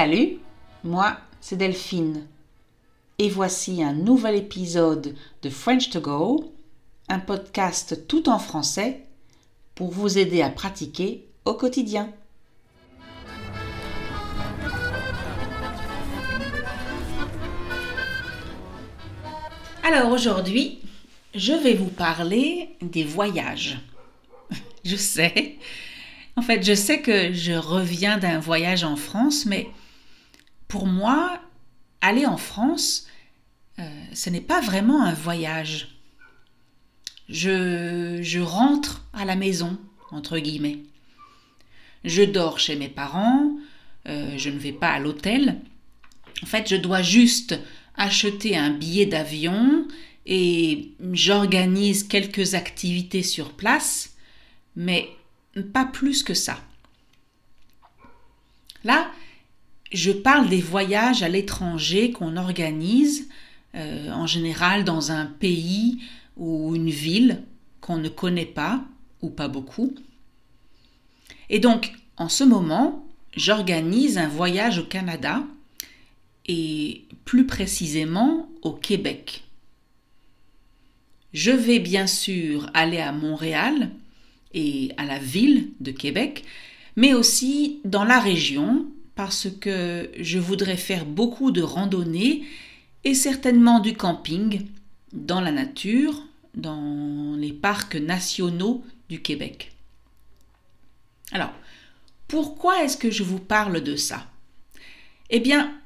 Salut, moi c'est Delphine. Et voici un nouvel épisode de French to Go, un podcast tout en français pour vous aider à pratiquer au quotidien. Alors aujourd'hui, je vais vous parler des voyages. je sais, en fait, je sais que je reviens d'un voyage en France, mais pour moi, aller en France, euh, ce n'est pas vraiment un voyage. Je, je rentre à la maison, entre guillemets. Je dors chez mes parents, euh, je ne vais pas à l'hôtel. En fait, je dois juste acheter un billet d'avion et j'organise quelques activités sur place, mais pas plus que ça. Là, je parle des voyages à l'étranger qu'on organise euh, en général dans un pays ou une ville qu'on ne connaît pas ou pas beaucoup. Et donc, en ce moment, j'organise un voyage au Canada et plus précisément au Québec. Je vais bien sûr aller à Montréal et à la ville de Québec, mais aussi dans la région parce que je voudrais faire beaucoup de randonnées et certainement du camping dans la nature, dans les parcs nationaux du Québec. Alors, pourquoi est-ce que je vous parle de ça? Eh bien,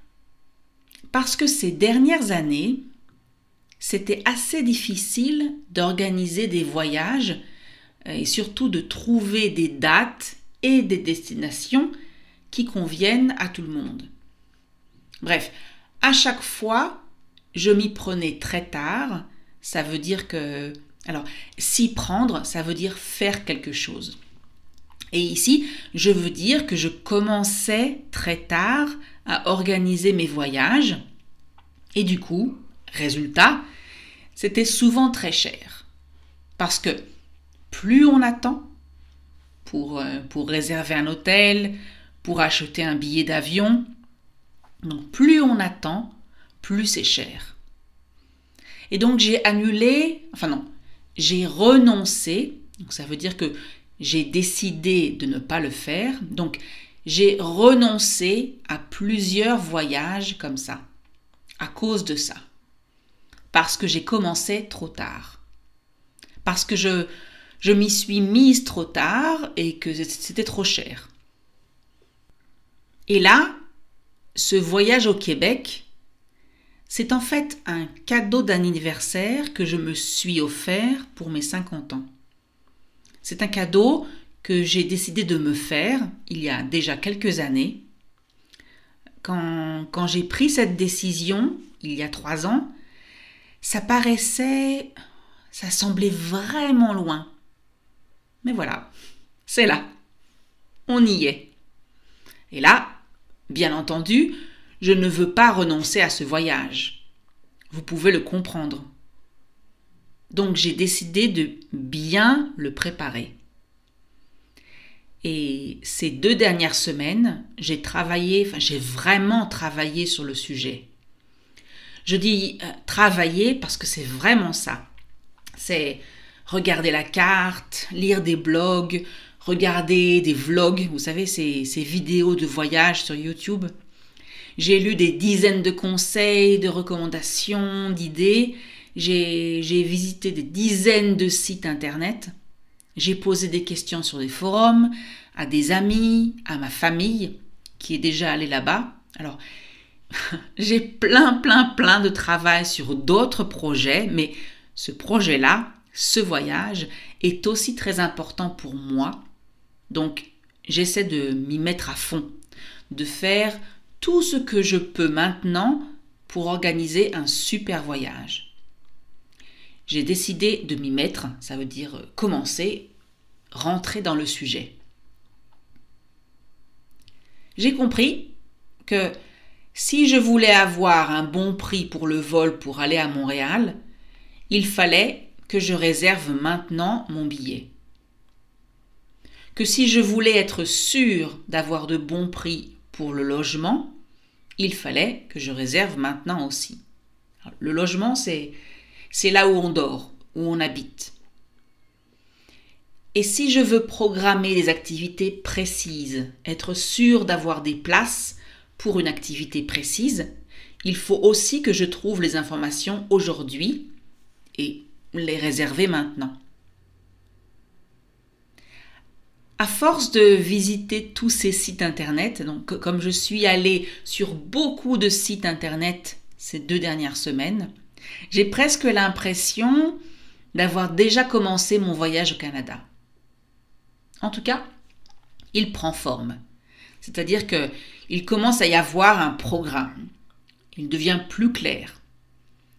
parce que ces dernières années, c'était assez difficile d'organiser des voyages et surtout de trouver des dates et des destinations qui conviennent à tout le monde. Bref, à chaque fois, je m'y prenais très tard. Ça veut dire que... Alors, s'y prendre, ça veut dire faire quelque chose. Et ici, je veux dire que je commençais très tard à organiser mes voyages. Et du coup, résultat, c'était souvent très cher. Parce que plus on attend pour, euh, pour réserver un hôtel, pour acheter un billet d'avion. Donc plus on attend, plus c'est cher. Et donc j'ai annulé, enfin non, j'ai renoncé, donc ça veut dire que j'ai décidé de ne pas le faire, donc j'ai renoncé à plusieurs voyages comme ça, à cause de ça. Parce que j'ai commencé trop tard. Parce que je, je m'y suis mise trop tard et que c'était trop cher. Et là, ce voyage au Québec, c'est en fait un cadeau d'anniversaire que je me suis offert pour mes 50 ans. C'est un cadeau que j'ai décidé de me faire il y a déjà quelques années. Quand, quand j'ai pris cette décision, il y a trois ans, ça paraissait, ça semblait vraiment loin. Mais voilà, c'est là. On y est. Et là, bien entendu, je ne veux pas renoncer à ce voyage. Vous pouvez le comprendre. Donc j'ai décidé de bien le préparer. Et ces deux dernières semaines, j'ai travaillé, enfin j'ai vraiment travaillé sur le sujet. Je dis euh, travailler parce que c'est vraiment ça. C'est regarder la carte, lire des blogs, regarder des vlogs, vous savez, ces, ces vidéos de voyage sur YouTube. J'ai lu des dizaines de conseils, de recommandations, d'idées. J'ai visité des dizaines de sites internet. J'ai posé des questions sur des forums, à des amis, à ma famille qui est déjà allée là-bas. Alors, j'ai plein, plein, plein de travail sur d'autres projets, mais ce projet-là, ce voyage est aussi très important pour moi. Donc, j'essaie de m'y mettre à fond, de faire tout ce que je peux maintenant pour organiser un super voyage. J'ai décidé de m'y mettre, ça veut dire commencer, rentrer dans le sujet. J'ai compris que si je voulais avoir un bon prix pour le vol pour aller à Montréal, il fallait que je réserve maintenant mon billet. Que si je voulais être sûr d'avoir de bons prix pour le logement, il fallait que je réserve maintenant aussi. Le logement, c'est, c'est là où on dort, où on habite. Et si je veux programmer des activités précises, être sûr d'avoir des places pour une activité précise, il faut aussi que je trouve les informations aujourd'hui et les réserver maintenant. À force de visiter tous ces sites internet, donc comme je suis allée sur beaucoup de sites internet ces deux dernières semaines, j'ai presque l'impression d'avoir déjà commencé mon voyage au Canada. En tout cas, il prend forme. C'est-à-dire que il commence à y avoir un programme. Il devient plus clair.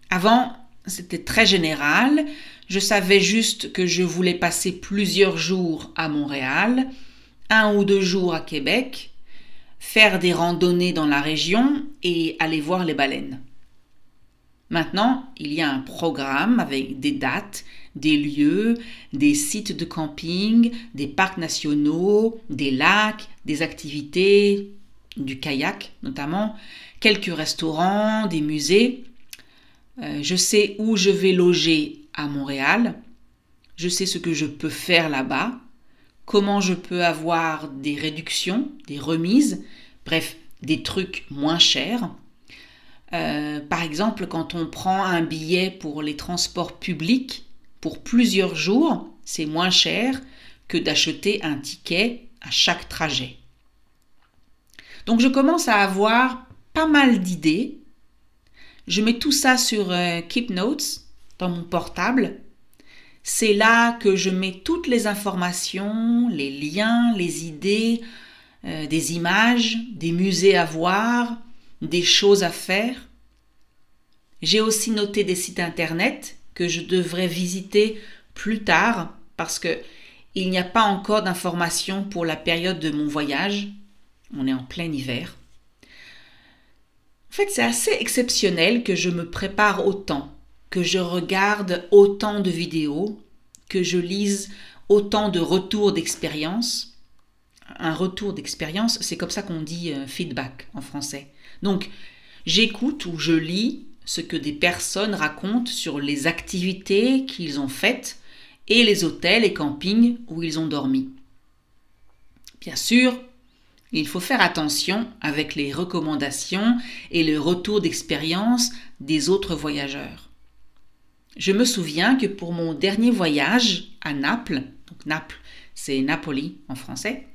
Avant, c'était très général. Je savais juste que je voulais passer plusieurs jours à Montréal, un ou deux jours à Québec, faire des randonnées dans la région et aller voir les baleines. Maintenant, il y a un programme avec des dates, des lieux, des sites de camping, des parcs nationaux, des lacs, des activités, du kayak notamment, quelques restaurants, des musées. Euh, je sais où je vais loger à Montréal. Je sais ce que je peux faire là-bas. Comment je peux avoir des réductions, des remises, bref, des trucs moins chers. Euh, par exemple, quand on prend un billet pour les transports publics pour plusieurs jours, c'est moins cher que d'acheter un ticket à chaque trajet. Donc je commence à avoir pas mal d'idées je mets tout ça sur euh, Keep Notes dans mon portable. C'est là que je mets toutes les informations, les liens, les idées, euh, des images, des musées à voir, des choses à faire. J'ai aussi noté des sites internet que je devrais visiter plus tard parce que il n'y a pas encore d'informations pour la période de mon voyage. On est en plein hiver. En fait, c'est assez exceptionnel que je me prépare autant, que je regarde autant de vidéos, que je lise autant de retours d'expérience. Un retour d'expérience, c'est comme ça qu'on dit euh, feedback en français. Donc, j'écoute ou je lis ce que des personnes racontent sur les activités qu'ils ont faites et les hôtels et campings où ils ont dormi. Bien sûr, il faut faire attention avec les recommandations et le retour d'expérience des autres voyageurs. Je me souviens que pour mon dernier voyage à Naples, donc Naples, c'est Napoli en français,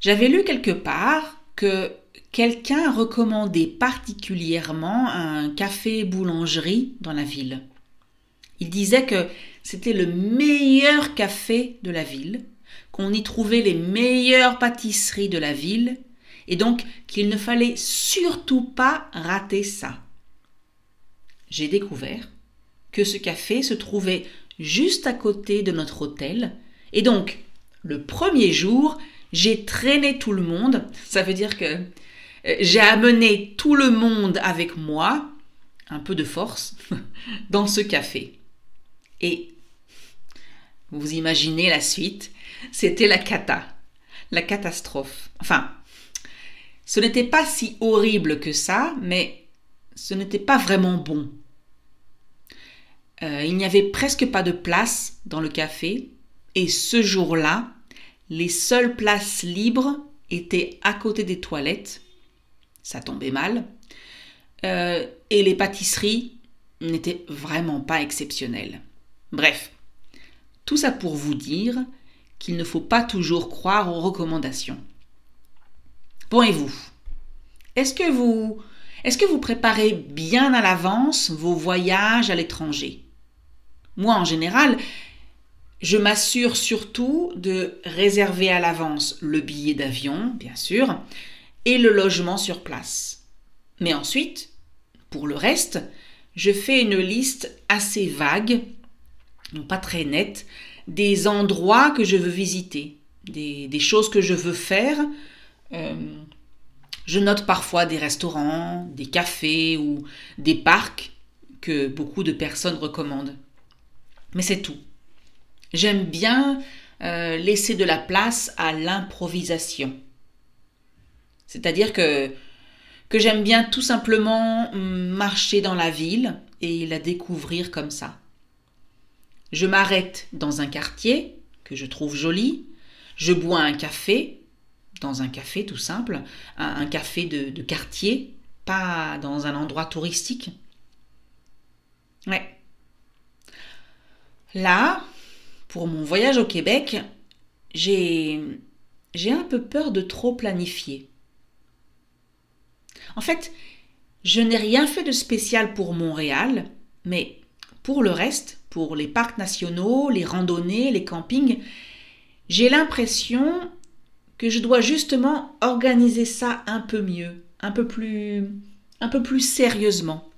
j'avais lu quelque part que quelqu'un recommandait particulièrement un café boulangerie dans la ville. Il disait que c'était le meilleur café de la ville qu'on y trouvait les meilleures pâtisseries de la ville, et donc qu'il ne fallait surtout pas rater ça. J'ai découvert que ce café se trouvait juste à côté de notre hôtel, et donc le premier jour, j'ai traîné tout le monde, ça veut dire que euh, j'ai amené tout le monde avec moi, un peu de force, dans ce café. Et vous imaginez la suite, c'était la cata, la catastrophe. Enfin, ce n'était pas si horrible que ça, mais ce n'était pas vraiment bon. Euh, il n'y avait presque pas de place dans le café, et ce jour-là, les seules places libres étaient à côté des toilettes. Ça tombait mal. Euh, et les pâtisseries n'étaient vraiment pas exceptionnelles. Bref, tout ça pour vous dire qu'il ne faut pas toujours croire aux recommandations. Bon et vous? Est-ce que vous est-ce que vous préparez bien à l'avance vos voyages à l'étranger? Moi en général, je m'assure surtout de réserver à l'avance le billet d'avion, bien sûr, et le logement sur place. Mais ensuite, pour le reste, je fais une liste assez vague, pas très nette, des endroits que je veux visiter, des, choses que je veux faire. Euh, je note parfois des restaurants, des cafés ou des parcs que beaucoup de personnes recommandent. Mais c'est tout. J'aime bien euh, laisser de la place à l'improvisation. C'est-à-dire que, que j'aime bien tout simplement marcher dans la ville et la découvrir comme ça. Je m'arrête dans un quartier que je trouve joli, je bois un café, dans un café tout simple, un, café de, quartier, pas dans un endroit touristique. Ouais. Là, pour mon voyage au Québec, j'ai j'ai un peu peur de trop planifier. En fait, je n'ai rien fait de spécial pour Montréal, mais pour le reste, pour les parcs nationaux, les randonnées, les campings, j'ai l'impression que je dois justement organiser ça un peu mieux, un peu plus un peu plus sérieusement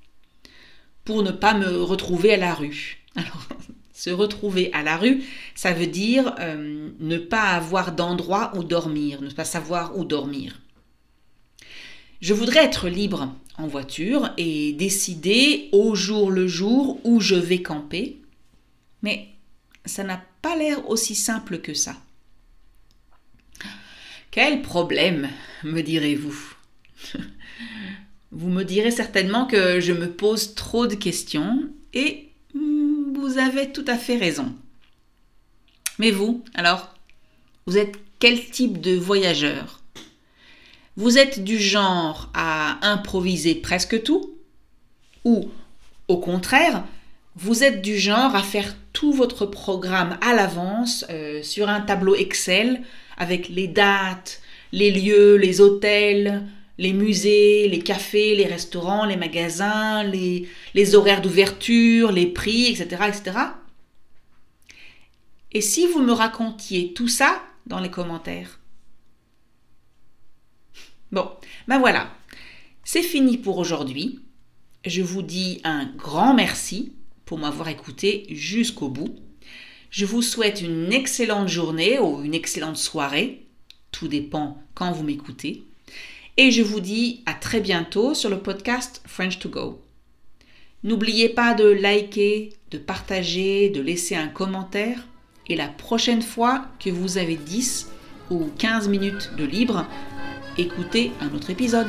pour ne pas me retrouver à la rue. Alors, se retrouver à la rue, ça veut dire euh, ne pas avoir d'endroit où dormir, ne pas savoir où dormir. Je voudrais être libre en voiture et décider au jour le jour où je vais camper, mais ça n'a pas l'air aussi simple que ça. Quel problème, me direz-vous? Vous me direz certainement que je me pose trop de questions et vous avez tout à fait raison. Mais vous, alors, vous êtes quel type de voyageur? Vous êtes du genre à improviser presque tout Ou, au contraire, vous êtes du genre à faire tout votre programme à l'avance euh, sur un tableau Excel avec les dates, les lieux, les hôtels, les musées, les cafés, les restaurants, les magasins, les, horaires d'ouverture, les prix, etc., etc. Et si vous me racontiez tout ça dans les commentaires? Bon, ben voilà, c'est fini pour aujourd'hui. Je vous dis un grand merci pour m'avoir écouté jusqu'au bout. Je vous souhaite une excellente journée ou une excellente soirée. Tout dépend quand vous m'écoutez. Et je vous dis à très bientôt sur le podcast French to Go. N'oubliez pas de liker, de partager, de laisser un commentaire. Et la prochaine fois que vous avez 10 ou 15 minutes de libre, écoutez un autre épisode.